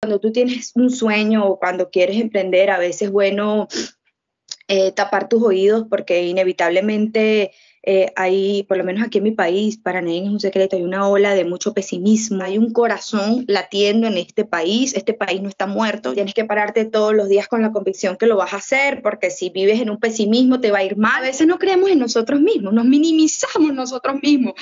cuando tú tienes un sueño o cuando quieres emprender, a veces es bueno eh, tapar tus oídos porque inevitablemente eh, hay, por lo menos aquí en mi país, para nadie es un secreto, hay una ola de mucho pesimismo, hay un corazón latiendo en este país, este país no está muerto, tienes que pararte todos los días con la convicción que lo vas a hacer, porque si vives en un pesimismo te va a ir mal. A veces no creemos en nosotros mismos, nos minimizamos nosotros mismos.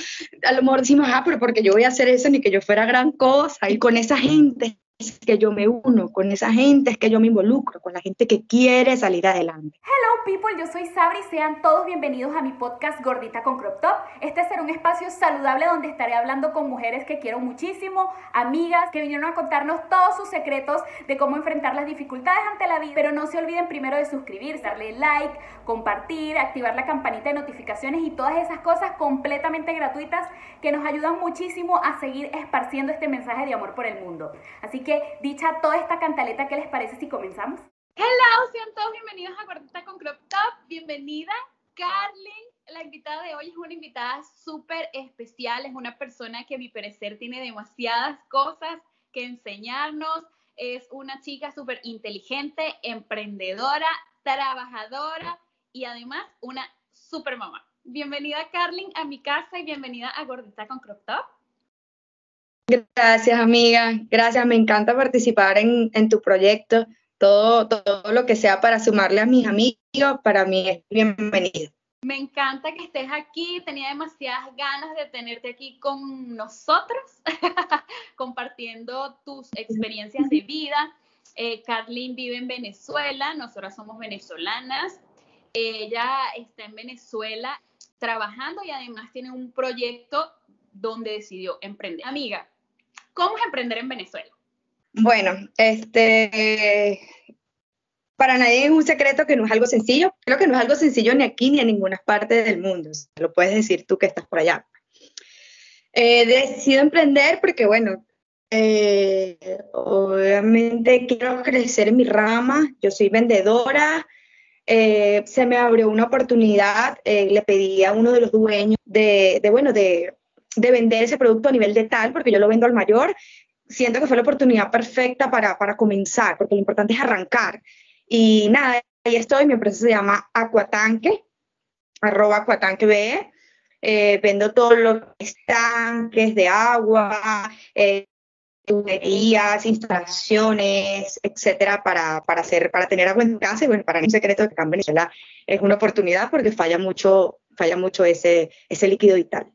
A lo mejor decimos, ah, pero porque yo voy a hacer eso, ni que yo fuera gran cosa, y con esa gente es que yo me uno, con esa gente es que yo me involucro, con la gente que quiere salir adelante. Hello people, yo soy Sabri, sean todos bienvenidos a mi podcast Gordita con Crop Top. Este será un espacio saludable donde estaré hablando con mujeres que quiero muchísimo, amigas que vinieron a contarnos todos sus secretos de cómo enfrentar las dificultades ante la vida. Pero no se olviden primero de suscribirse, darle like, compartir, activar la campanita de notificaciones y todas esas cosas completamente gratuitas que nos ayudan muchísimo a seguir esparciendo este mensaje de amor por el mundo. Así que que, dicha toda esta cantaleta, ¿qué les parece si comenzamos? Hello, sean todos bienvenidos a Gordita con Crop Top. Bienvenida, Carlin. La invitada de hoy es una invitada súper especial. Es una persona que, a mi parecer, tiene demasiadas cosas que enseñarnos. Es una chica súper inteligente, emprendedora, trabajadora y además una súper mamá. Bienvenida, Carlin, a mi casa y bienvenida a Gordita con Crop Top. Gracias, amiga. Gracias, me encanta participar en, tu proyecto. Todo, todo lo que sea para sumarle a mis amigos, para mí es bienvenido. Me encanta que estés aquí. Tenía demasiadas ganas de tenerte aquí con nosotros, compartiendo tus experiencias de vida. Eh, Carlin vive en Venezuela, nosotras somos venezolanas. Ella está en Venezuela trabajando y además tiene un proyecto donde decidió emprender. Amiga, ¿Cómo es emprender en Venezuela? Bueno, este, para nadie es un secreto que no es algo sencillo. Creo que no es algo sencillo ni aquí ni en ninguna parte del mundo. Lo puedes decir tú que estás por allá. He decidido emprender porque, bueno, eh, obviamente quiero crecer en mi rama. Yo soy vendedora. Eh, se me abrió una oportunidad. Eh, le pedí a uno de los dueños de bueno, de de vender ese producto a nivel de tal, porque yo lo vendo al mayor, siento que fue la oportunidad perfecta para, para comenzar, porque lo importante es arrancar. Y nada, ahí estoy, mi empresa se llama Aquatanque, arroba Aquatanque eh, vendo todo lo que es tanques de agua, eh, tuberías, instalaciones, etcétera, para, para, hacer, para tener agua en casa. Y bueno, para mí un secreto que acá en Venezuela es una oportunidad porque falla mucho, falla mucho ese, ese líquido vital.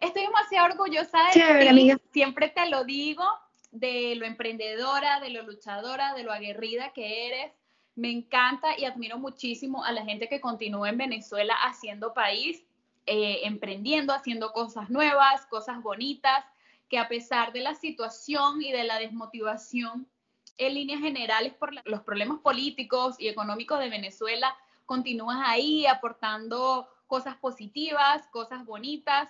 Estoy demasiado orgullosa de ti. Siempre te lo digo, de lo emprendedora, de lo luchadora, de lo aguerrida que eres. Me encanta y admiro muchísimo a la gente que continúa en Venezuela haciendo país, eh, emprendiendo, haciendo cosas nuevas, cosas bonitas, que a pesar de la situación y de la desmotivación en líneas generales por los problemas políticos y económicos de Venezuela, continúas ahí aportando cosas positivas, cosas bonitas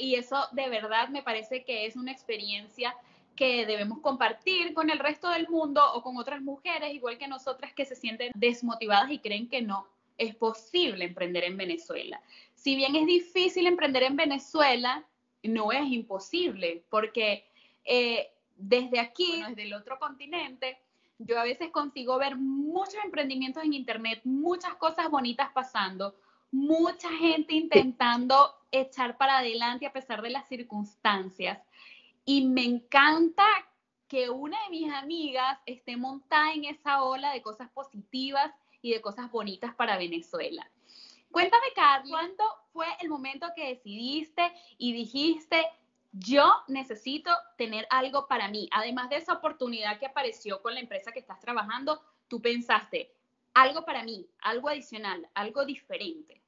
y eso de verdad me parece que es una experiencia que debemos compartir con el resto del mundo o con otras mujeres, igual que nosotras que se sienten desmotivadas y creen que no es posible emprender en Venezuela. Si bien es difícil emprender en Venezuela, no es imposible, porque eh, desde aquí, desde el otro continente, yo a veces consigo ver muchos emprendimientos en Internet, muchas cosas bonitas pasando, mucha gente intentando echar para adelante a pesar de las circunstancias. Y me encanta que una de mis amigas esté montada en esa ola de cosas positivas y de cosas bonitas para Venezuela. Cuéntame, Carlos, ¿cuándo fue el momento que decidiste y dijiste, yo necesito tener algo para mí? Además de esa oportunidad que apareció con la empresa que estás trabajando, tú pensaste, algo para mí, algo adicional, algo diferente.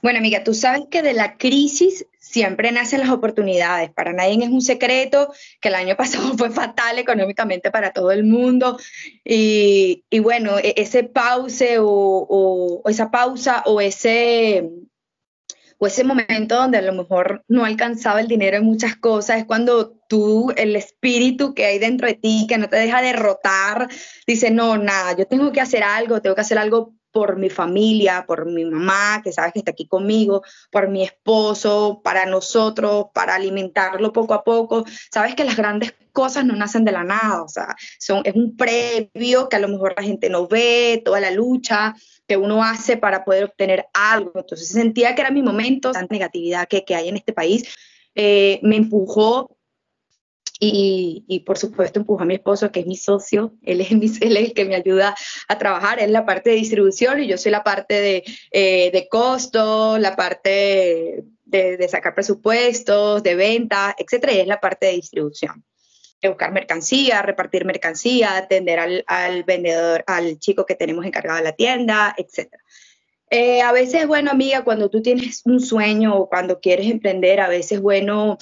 Bueno, amiga, tú sabes que de la crisis siempre nacen las oportunidades. Para nadie es un secreto que el año pasado fue fatal económicamente para todo el mundo. Y, bueno, e, ese pause o, esa pausa o ese, o ese momento donde a lo mejor no alcanzaba el dinero en muchas cosas, es cuando tú, el espíritu que hay dentro de ti, que no te deja derrotar, dice, no, nada, yo tengo que hacer algo, tengo que hacer algo por mi familia, por mi mamá, que sabes que está aquí conmigo, por mi esposo, para nosotros, para alimentarlo poco a poco. Sabes que las grandes cosas no nacen de la nada, o sea, son, es un previo que a lo mejor la gente no ve, toda la lucha que uno hace para poder obtener algo. Entonces sentía que era mi momento, tanta negatividad que, hay en este país, eh, me empujó y, por supuesto empujó a mi esposo, que es mi socio, él es, el que me ayuda a trabajar, es la parte de distribución y yo soy la parte de, eh, de costo, la parte de, sacar presupuestos, de venta, etcétera, y es la parte de distribución. De buscar mercancía, repartir mercancía, atender al, al vendedor, al chico que tenemos encargado de la tienda, etcétera. Eh, a veces, bueno, amiga, cuando tú tienes un sueño o cuando quieres emprender, a veces es bueno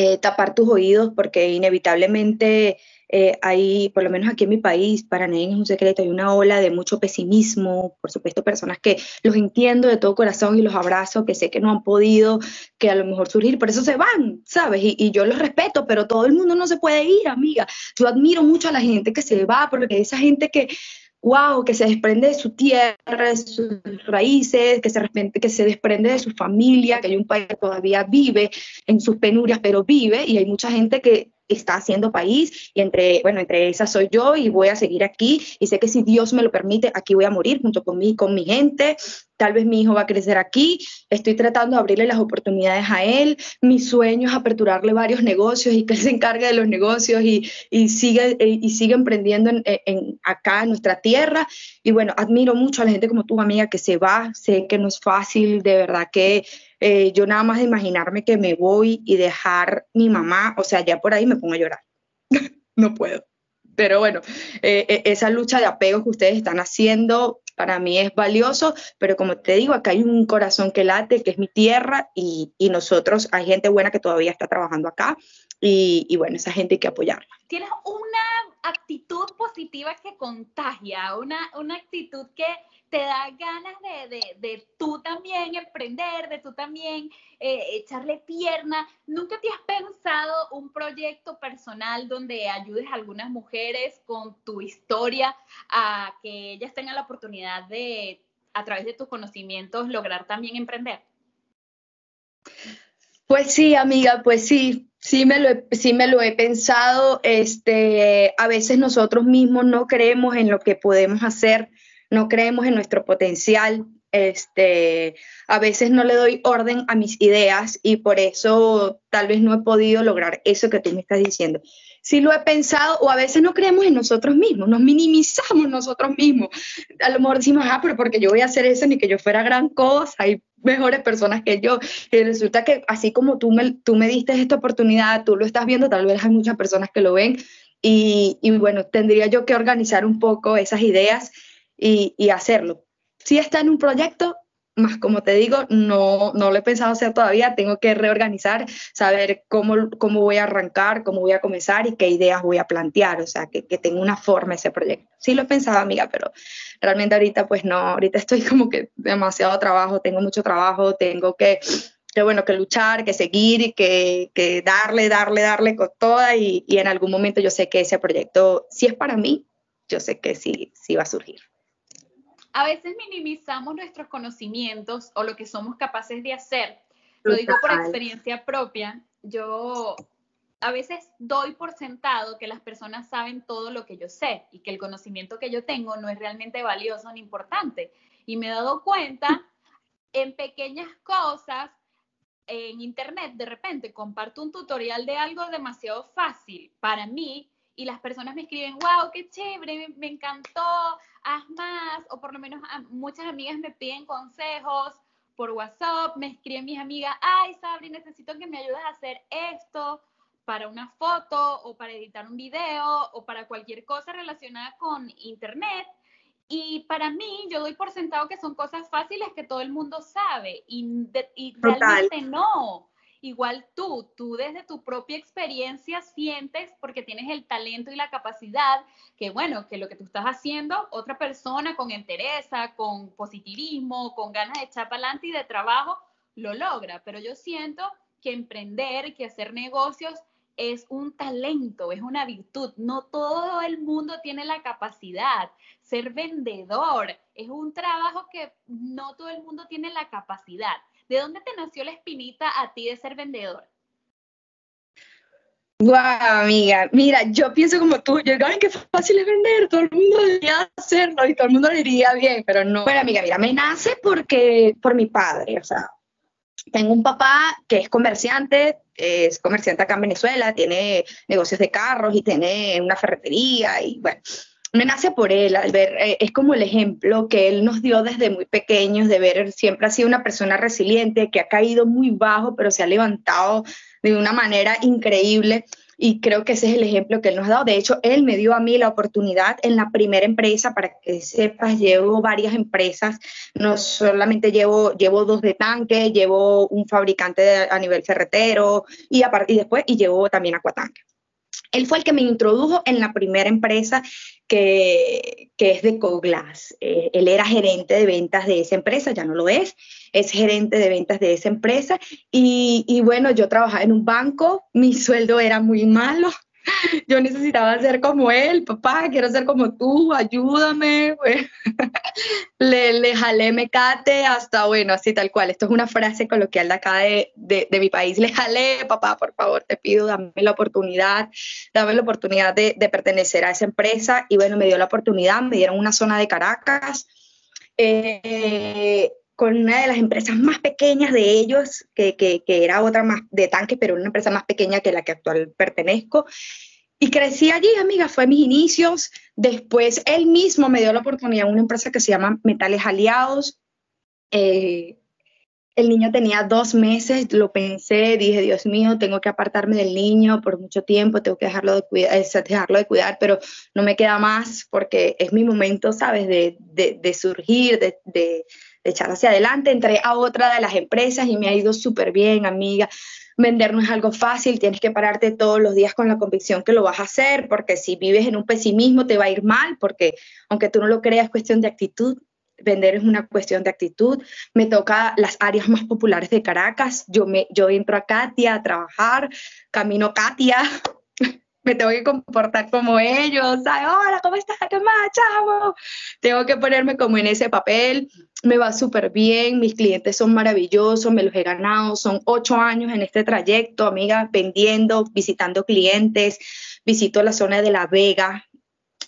eh, tapar tus oídos porque inevitablemente eh, hay, por lo menos aquí en mi país, para nadie es un secreto, hay una ola de mucho pesimismo, por supuesto personas que los entiendo de todo corazón y los abrazo, que sé que no han podido, que a lo mejor surgir, por eso se van, ¿sabes? Y, y yo los respeto, pero todo el mundo no se puede ir, amiga. Yo admiro mucho a la gente que se va, porque esa gente que wow, que se desprende de su tierra, de sus raíces, que se, que se desprende de su familia, que hay un país que todavía vive en sus penurias, pero vive, y hay mucha gente que está haciendo país y entre, bueno, entre esas soy yo y voy a seguir aquí y sé que si Dios me lo permite, aquí voy a morir junto con mi, con mi gente, tal vez mi hijo va a crecer aquí, estoy tratando de abrirle las oportunidades a él, mi sueño es aperturarle varios negocios y que él se encargue de los negocios y, y sigue, eh, y sigue emprendiendo en, en, acá en nuestra tierra. Y bueno, admiro mucho a la gente como tu amiga que se va, sé que no es fácil, de verdad que eh, yo nada más de imaginarme que me voy y dejar mi mamá, o sea, ya por ahí me pongo a llorar. no puedo. Pero bueno, eh, eh, esa lucha de apego que ustedes están haciendo para mí es valioso, pero como te digo, acá hay un corazón que late, que es mi tierra, y, y nosotros, hay gente buena que todavía está trabajando acá, y, y, bueno, esa gente hay que apoyarla. Tienes una actitud positiva que contagia, una, una actitud que te da ganas de, de, de, tú también emprender, de tú también eh, echarle pierna. ¿Nunca te has pensado un proyecto personal donde ayudes a algunas mujeres con tu historia a que ellas tengan la oportunidad de, a través de tus conocimientos, lograr también emprender? Pues sí, amiga, pues sí, sí me lo he, sí me lo he pensado. Este, a veces nosotros mismos no creemos en lo que podemos hacer no creemos en nuestro potencial, este, a veces no le doy orden a mis ideas y por eso tal vez no he podido lograr eso que tú me estás diciendo. Sí lo he pensado o a veces no creemos en nosotros mismos, nos minimizamos nosotros mismos. A lo mejor decimos, ah, pero porque yo voy a hacer eso ni que yo fuera gran cosa, hay mejores personas que yo. Y resulta que así como tú me, tú me diste esta oportunidad, tú lo estás viendo, tal vez hay muchas personas que lo ven y, y bueno, tendría yo que organizar un poco esas ideas y, hacerlo. Si está en un proyecto, más como te digo, no, no lo he pensado hacer todavía, tengo que reorganizar, saber cómo, cómo voy a arrancar, cómo voy a comenzar y qué ideas voy a plantear, o sea, que, que tenga una forma ese proyecto. Sí lo he pensado, amiga, pero realmente ahorita pues no, ahorita estoy como que demasiado trabajo, tengo mucho trabajo, tengo que, que bueno, que luchar, que seguir, que, que darle, darle, darle con toda y, y en algún momento yo sé que ese proyecto, si es para mí, yo sé que sí, sí va a surgir a veces minimizamos nuestros conocimientos o lo que somos capaces de hacer. Lo digo por experiencia propia. Yo a veces doy por sentado que las personas saben todo lo que yo sé y que el conocimiento que yo tengo no es realmente valioso ni importante. Y me he dado cuenta en pequeñas cosas en internet, de repente comparto un tutorial de algo demasiado fácil para mí y las personas me escriben, wow, qué chévere, me, encantó, haz más, o por lo menos muchas amigas me piden consejos por WhatsApp, me escriben mis amigas, ay, Sabri, necesito que me ayudes a hacer esto para una foto o para editar un video o para cualquier cosa relacionada con internet. Y para mí, yo doy por sentado que son cosas fáciles que todo el mundo sabe y, y realmente no igual tú, tú desde tu propia experiencia sientes porque tienes el talento y la capacidad que bueno, que lo que tú estás haciendo, otra persona con entereza, con positivismo, con ganas de echar para adelante y de trabajo, lo logra. Pero yo siento que emprender, que hacer negocios es un talento, es una virtud. No todo el mundo tiene la capacidad. Ser vendedor es un trabajo que no todo el mundo tiene la capacidad. ¿De dónde te nació la espinita a ti de ser vendedor? Guau, amiga, mira, yo pienso como tú, yo digo, ay, qué fácil es vender, todo el mundo debería hacerlo y todo el mundo lo diría bien, pero no. Bueno, amiga, mira, me nace porque, por mi padre, o sea, tengo un papá que es comerciante, es comerciante acá en Venezuela, tiene negocios de carros y tiene una ferretería y bueno, me nace por él, al ver, eh, es como el ejemplo que él nos dio desde muy pequeños, de ver, siempre ha sido una persona resiliente, que ha caído muy bajo, pero se ha levantado de una manera increíble. Y creo que ese es el ejemplo que él nos ha dado. De hecho, él me dio a mí la oportunidad en la primera empresa, para que sepas, llevo varias empresas, no solamente llevo, llevo dos de tanque, llevo un fabricante a nivel ferretero y, y después, y llevo también acuatanque. Él fue el que me introdujo en la primera empresa que, es de Coglass. Eh, él era gerente de ventas de esa empresa, ya no lo es, es gerente de ventas de esa empresa. Y, y bueno, yo trabajaba en un banco, mi sueldo era muy malo, yo necesitaba ser como él, papá, quiero ser como tú, ayúdame. le, le jalé mecate hasta, bueno, así tal cual. Esto es una frase coloquial de acá de, de, mi país. Le jalé, papá, por favor, te pido, dame la oportunidad, dame la oportunidad de, de pertenecer a esa empresa. Y bueno, me dio la oportunidad, me dieron una zona de Caracas. Eh, con una de las empresas más pequeñas de ellos, que, que, que, era otra más de tanque, pero una empresa más pequeña que la que actual pertenezco. Y crecí allí, amiga, fue mis inicios. Después él mismo me dio la oportunidad en una empresa que se llama Metales Aliados. Eh, el niño tenía dos meses, lo pensé, dije, Dios mío, tengo que apartarme del niño por mucho tiempo, tengo que dejarlo de cuidar, dejarlo de cuidar pero no me queda más porque es mi momento, ¿sabes?, de, de surgir, de, de, echar hacia adelante. Entré a otra de las empresas y me ha ido súper bien, amiga. Vender no es algo fácil, tienes que pararte todos los días con la convicción que lo vas a hacer, porque si vives en un pesimismo te va a ir mal, porque aunque tú no lo creas, es cuestión de actitud. Vender es una cuestión de actitud. Me toca las áreas más populares de Caracas. Yo, me, yo entro a Katia a trabajar, camino Katia, me tengo que comportar como ellos, ¿sabes? Hola, ¿cómo estás? ¿Qué más, chavo? Tengo que ponerme como en ese papel. Me va súper bien, mis clientes son maravillosos, me los he ganado. Son ocho años en este trayecto, amiga, vendiendo, visitando clientes. Visito la zona de La Vega,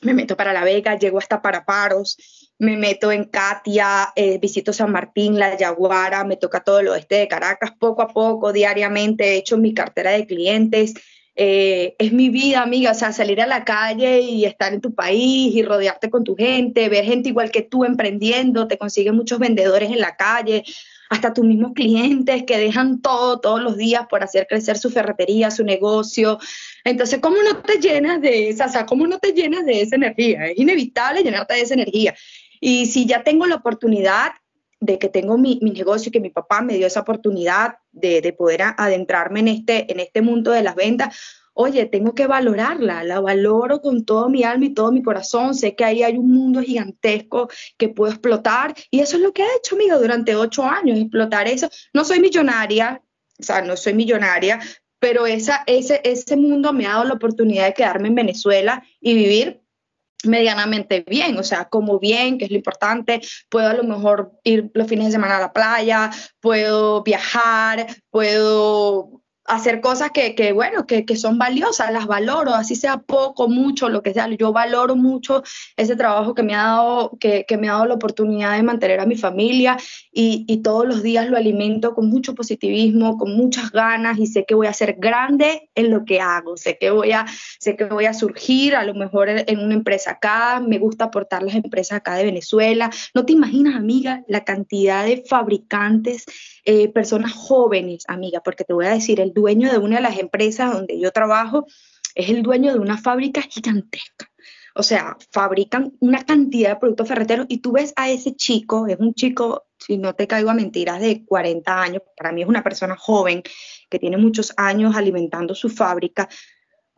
me meto para La Vega, llego hasta Paraparos, me meto en Katia, eh, visito San Martín, La Yaguara, me toca todo el oeste de Caracas, poco a poco, diariamente he hecho mi cartera de clientes eh, es mi vida, amiga, o sea, salir a la calle y estar en tu país y rodearte con tu gente, ver gente igual que tú emprendiendo, te consiguen muchos vendedores en la calle, hasta tus mismos clientes que dejan todo todos los días por hacer crecer su ferretería, su negocio. Entonces, ¿cómo no te llenas de esa, o sea, cómo no te llenas de esa energía? Es inevitable llenarte de esa energía. Y si ya tengo la oportunidad de que tengo mi, mi, negocio y que mi papá me dio esa oportunidad de, de, poder adentrarme en este, en este mundo de las ventas, oye, tengo que valorarla, la valoro con todo mi alma y todo mi corazón, sé que ahí hay un mundo gigantesco que puedo explotar y eso es lo que he hecho, amigo, durante ocho años, explotar eso. No soy millonaria, o sea, no soy millonaria, pero esa, ese, ese mundo me ha dado la oportunidad de quedarme en Venezuela y vivir medianamente bien, o sea, como bien, que es lo importante, puedo a lo mejor ir los fines de semana a la playa, puedo viajar, puedo hacer cosas que, que bueno, que, que, son valiosas, las valoro, así sea poco, mucho, lo que sea, yo valoro mucho ese trabajo que me ha dado, que, que me ha dado la oportunidad de mantener a mi familia y, y, todos los días lo alimento con mucho positivismo, con muchas ganas y sé que voy a ser grande en lo que hago, sé que voy a, sé que voy a surgir a lo mejor en una empresa acá, me gusta aportar las empresas acá de Venezuela, no te imaginas, amiga, la cantidad de fabricantes eh, personas jóvenes, amiga, porque te voy a decir, el dueño de una de las empresas donde yo trabajo es el dueño de una fábrica gigantesca. O sea, fabrican una cantidad de productos ferreteros y tú ves a ese chico, es un chico, si no te caigo a mentiras, de 40 años, para mí es una persona joven que tiene muchos años alimentando su fábrica,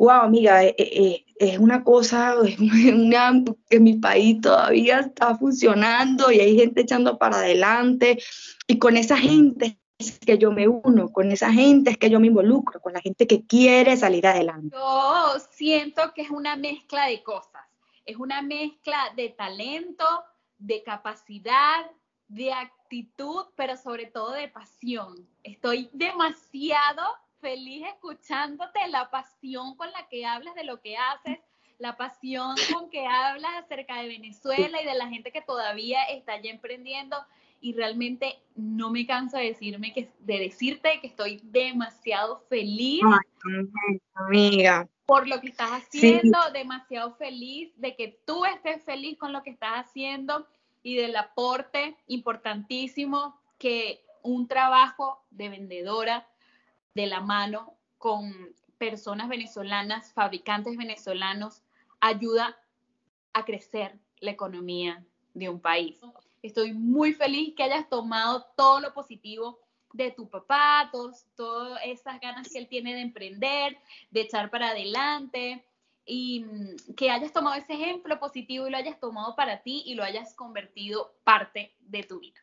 wow, amiga, eh, eh, es una cosa, es una, que mi país todavía está funcionando y hay gente echando para adelante y con esa gente es que yo me uno, con esa gente es que yo me involucro, con la gente que quiere salir adelante. Yo siento que es una mezcla de cosas, es una mezcla de talento, de capacidad, de actitud, pero sobre todo de pasión. Estoy demasiado feliz escuchándote, la pasión con la que hablas de lo que haces, la pasión con que hablas acerca de Venezuela y de la gente que todavía está ya emprendiendo. Y realmente no me canso de, decirme que, de decirte que estoy demasiado feliz. amiga. Por lo que estás haciendo, demasiado feliz de que tú estés feliz con lo que estás haciendo y del aporte importantísimo que un trabajo de vendedora de la mano con personas venezolanas, fabricantes venezolanos, ayuda a crecer la economía de un país. Estoy muy feliz que hayas tomado todo lo positivo de tu papá, todas esas ganas que él tiene de emprender, de echar para adelante, y mm, que hayas tomado ese ejemplo positivo y lo hayas tomado para ti y lo hayas convertido parte de tu vida.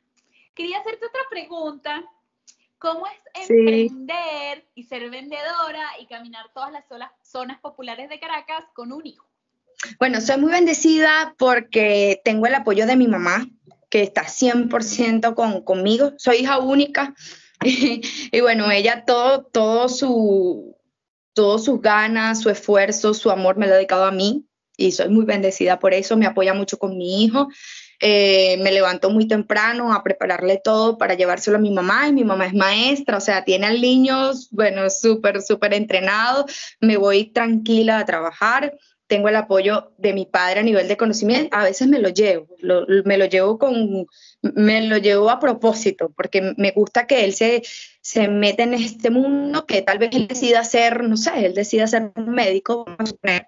Quería hacerte otra pregunta. ¿Cómo es emprender y ser vendedora y caminar todas las zonas populares de Caracas con un hijo? Bueno, soy muy bendecida porque tengo el apoyo de mi mamá, que está 100% con, conmigo. Soy hija única y, y, bueno, ella todo, todo su, todas sus ganas, su esfuerzo, su amor me lo ha dedicado a mí y soy muy bendecida por eso, me apoya mucho con mi hijo. Eh, me levanto muy temprano a prepararle todo para llevárselo a mi mamá y mi mamá es maestra, o sea, tiene al niño, bueno, súper, súper entrenado, me voy tranquila a trabajar, tengo el apoyo de mi padre a nivel de conocimiento, a veces me lo llevo, me lo llevo con, me lo llevo a propósito, porque me gusta que él se, se meta en este mundo, que tal vez él decida ser, no sé, él decida ser un médico, vamos a suponer,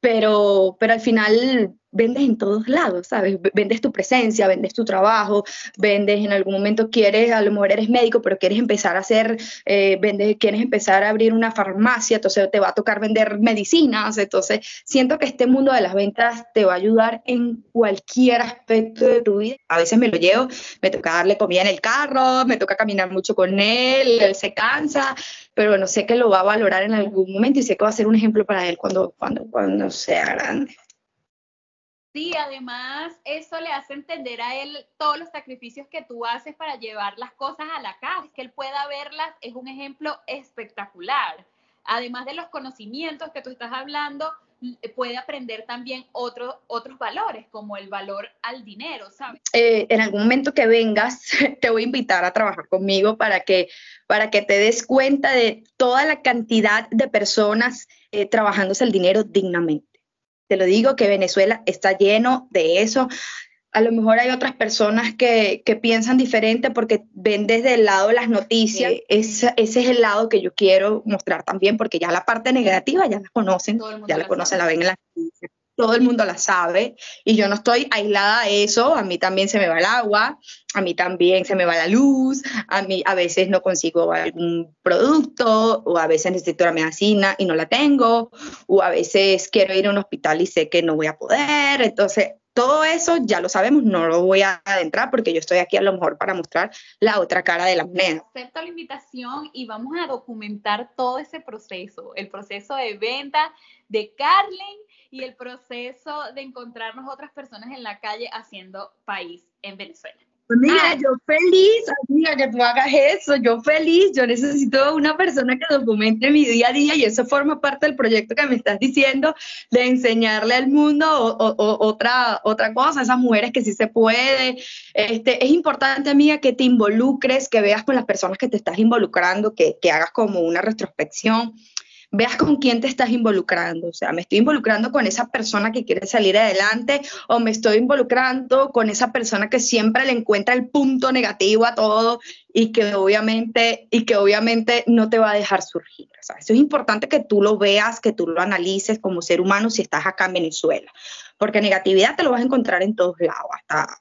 pero, pero al final vendes en todos lados, ¿sabes? Vendes tu presencia, vendes tu trabajo, vendes en algún momento quieres, a lo mejor eres médico, pero quieres empezar a hacer, eh, vendes, quieres empezar a abrir una farmacia, entonces te va a tocar vender medicinas, entonces siento que este mundo de las ventas te va a ayudar en cualquier aspecto de tu vida. A veces me lo llevo, me toca darle comida en el carro, me toca caminar mucho con él, él se cansa, pero bueno, sé que lo va a valorar en algún momento y sé que va a ser un ejemplo para él cuando, cuando, cuando sea grande. Sí, además eso le hace entender a él todos los sacrificios que tú haces para llevar las cosas a la casa, que él pueda verlas es un ejemplo espectacular. Además de los conocimientos que tú estás hablando, puede aprender también otro, otros valores, como el valor al dinero, ¿sabes? Eh, en algún momento que vengas, te voy a invitar a trabajar conmigo para que, para que te des cuenta de toda la cantidad de personas eh, trabajándose el dinero dignamente. Te lo digo que Venezuela está lleno de eso. A lo mejor hay otras personas que, piensan diferente porque ven desde el lado de las noticias. ese es el lado que yo quiero mostrar también, porque ya la parte negativa ya la conocen, ya la, conocen, la ven en las noticias todo el mundo la sabe. Y yo no estoy aislada a eso, a mí también se me va el agua, a mí también se me va la luz, a mí a veces no consigo algún producto o a veces necesito una medicina y no la tengo o a veces quiero ir a un hospital y sé que no voy a poder, entonces todo eso ya lo sabemos, no lo voy a adentrar porque yo estoy aquí a lo mejor para mostrar la otra cara de la moneda. Acepto la invitación y vamos a documentar todo ese proceso, el proceso de venta de Carlen y el proceso de encontrarnos otras personas en la calle haciendo país en Venezuela. Pues ah. yo feliz, amiga, que tú hagas eso, yo feliz, yo necesito una persona que documente mi día a día y eso forma parte del proyecto que me estás diciendo de enseñarle al mundo otra, otra cosa, esas mujeres que sí se puede. Este, es importante, amiga, que te involucres, que veas con las personas que te estás involucrando, que, que hagas como una retrospección veas con quién te estás involucrando. O sea, me estoy involucrando con esa persona que quiere salir adelante o me estoy involucrando con esa persona que siempre le encuentra el punto negativo a todo y que obviamente, y que obviamente no te va a dejar surgir. O sea, eso es importante que tú lo veas, que tú lo analices como ser humano si estás acá en Venezuela. Porque negatividad te lo vas a encontrar en todos lados, hasta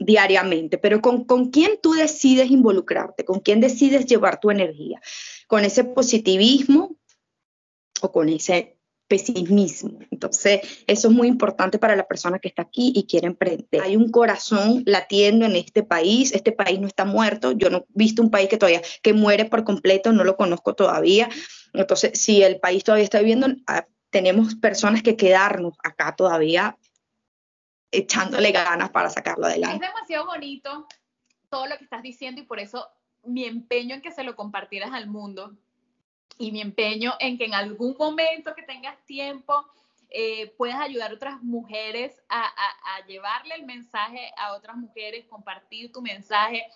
diariamente, pero con, con quién tú decides involucrarte, con quién decides llevar tu energía, con ese positivismo o con ese pesimismo. Entonces, eso es muy importante para la persona que está aquí y quiere emprender. Hay un corazón latiendo en este país, este país no está muerto, yo no he visto un país que todavía que muere por completo, no lo conozco todavía. Entonces, si el país todavía está viviendo, ah, tenemos personas que quedarnos acá todavía echándole ganas para sacarlo adelante. Es demasiado bonito todo lo que estás diciendo y por eso mi empeño en que se lo compartieras al mundo y mi empeño en que en algún momento que tengas tiempo eh, puedas ayudar a otras mujeres a, a, llevarle el mensaje a otras mujeres, compartir tu mensaje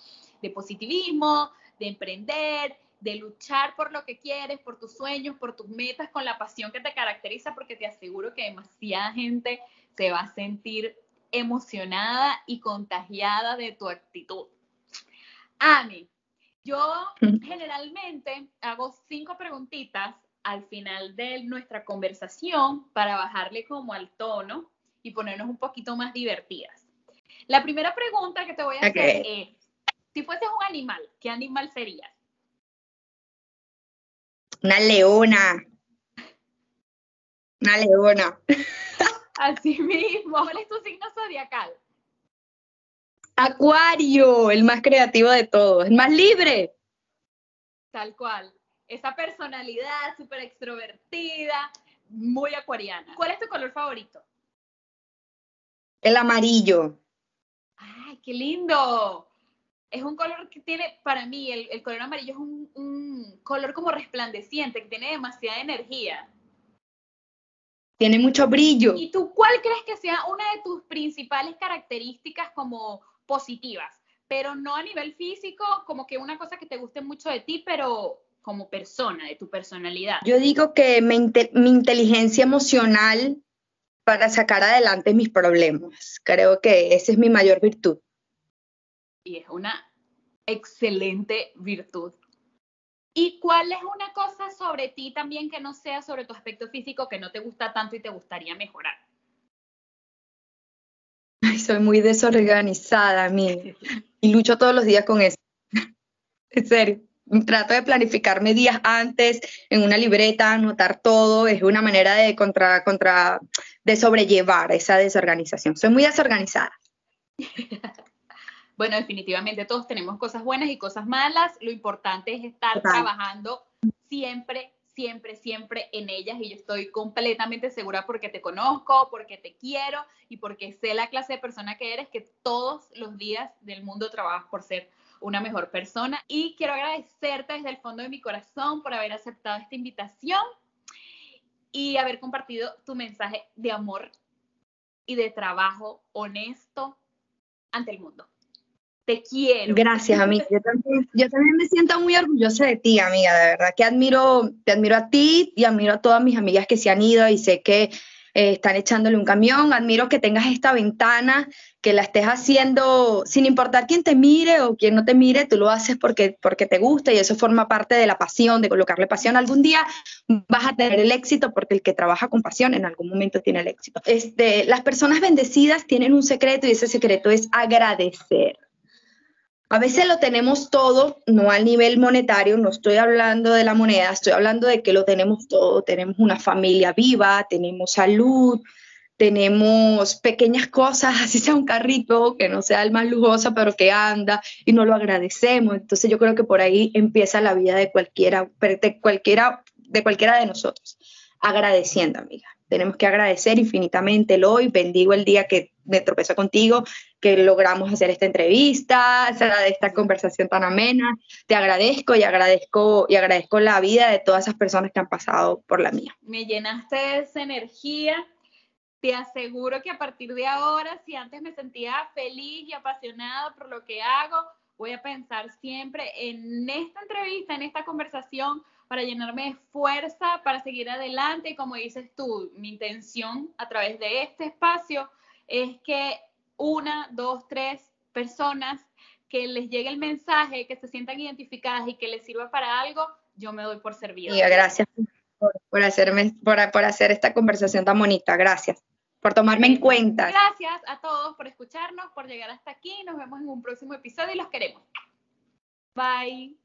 de positivismo, de emprender, de luchar por lo que quieres, por tus sueños, por tus metas, con la pasión que te caracteriza, porque te aseguro que demasiada gente se va a sentir emocionada y contagiada de tu actitud. Ani, yo generalmente hago cinco preguntitas al final de nuestra conversación para bajarle como al tono y ponernos un poquito más divertidas. La primera pregunta que te voy a hacer es, si fueses un animal, ¿qué animal serías? Una leona. Una leona. Así mismo. ¿Cuál es tu signo zodiacal? Acuario, el más creativo de todos, el más libre. Tal cual. Esa personalidad súper extrovertida, muy acuariana. ¿Cuál es tu color favorito? El amarillo. ¡Ay, qué lindo! Es un color que tiene, para mí, el, color amarillo es un, un color como resplandeciente, que tiene demasiada energía tiene mucho brillo. ¿Y tú cuál crees que sea una de tus principales características como positivas? Pero no a nivel físico, como que una cosa que te guste mucho de ti, pero como persona, de tu personalidad. Yo digo que mi, mi inteligencia emocional para sacar adelante mis problemas. Creo que esa es mi mayor virtud. Y es una excelente virtud. ¿Y cuál es una cosa sobre ti también que no sea sobre tu aspecto físico que no te gusta tanto y te gustaría mejorar? Soy muy desorganizada, mí. Y lucho todos los días con eso. en serio. Trato de planificarme días antes en una libreta, anotar todo. Es una manera de contra, contra, de sobrellevar esa desorganización. Soy muy desorganizada. bueno, definitivamente todos tenemos cosas buenas y cosas malas. Lo importante es estar trabajando siempre, siempre, siempre en ellas y yo estoy completamente segura porque te conozco, porque te quiero y porque sé la clase de persona que eres, que todos los días del mundo trabajas por ser una mejor persona. Y quiero agradecerte desde el fondo de mi corazón por haber aceptado esta invitación y haber compartido tu mensaje de amor y de trabajo honesto ante el mundo. Te quiero. Gracias, amiga. Yo también, yo también me siento muy orgullosa de ti, amiga, de verdad que admiro, te admiro a ti y admiro a todas mis amigas que se han ido y sé que eh, están echándole un camión. Admiro que tengas esta ventana, que la estés haciendo sin importar quién te mire o quién no te mire, tú lo haces porque, porque te gusta y eso forma parte de la pasión, de colocarle pasión. Algún día vas a tener el éxito porque el que trabaja con pasión en algún momento tiene el éxito. Este, las personas bendecidas tienen un secreto y ese secreto es agradecer. A veces lo tenemos todo, no al nivel monetario, no estoy hablando de la moneda, estoy hablando de que lo tenemos todo. Tenemos una familia viva, tenemos salud, tenemos pequeñas cosas, así sea un carrito que no sea el más lujoso, pero que anda y no lo agradecemos. Entonces yo creo que por ahí empieza la vida de cualquiera, de cualquiera, de cualquiera de nosotros. Agradeciendo, amiga. Tenemos que agradecer infinitamente el hoy. Bendigo el día que me tropezó contigo, que logramos hacer esta entrevista, esta conversación tan amena. Te agradezco y agradezco y agradezco la vida de todas esas personas que han pasado por la mía. Me llenaste de esa energía. Te aseguro que a partir de ahora, si antes me sentía feliz y apasionada por lo que hago, voy a pensar siempre en esta entrevista, en esta conversación, para llenarme de fuerza, para seguir adelante. Y como dices tú, mi intención a través de este espacio es que una, dos, tres personas que les llegue el mensaje, que se sientan identificadas y que les sirva para algo, yo me doy por servido. gracias por, hacerme, por, por hacer esta conversación tan bonita. Gracias por tomarme en cuenta. Gracias a todos por escucharnos, por llegar hasta aquí. Nos vemos en un próximo episodio y los queremos. Bye.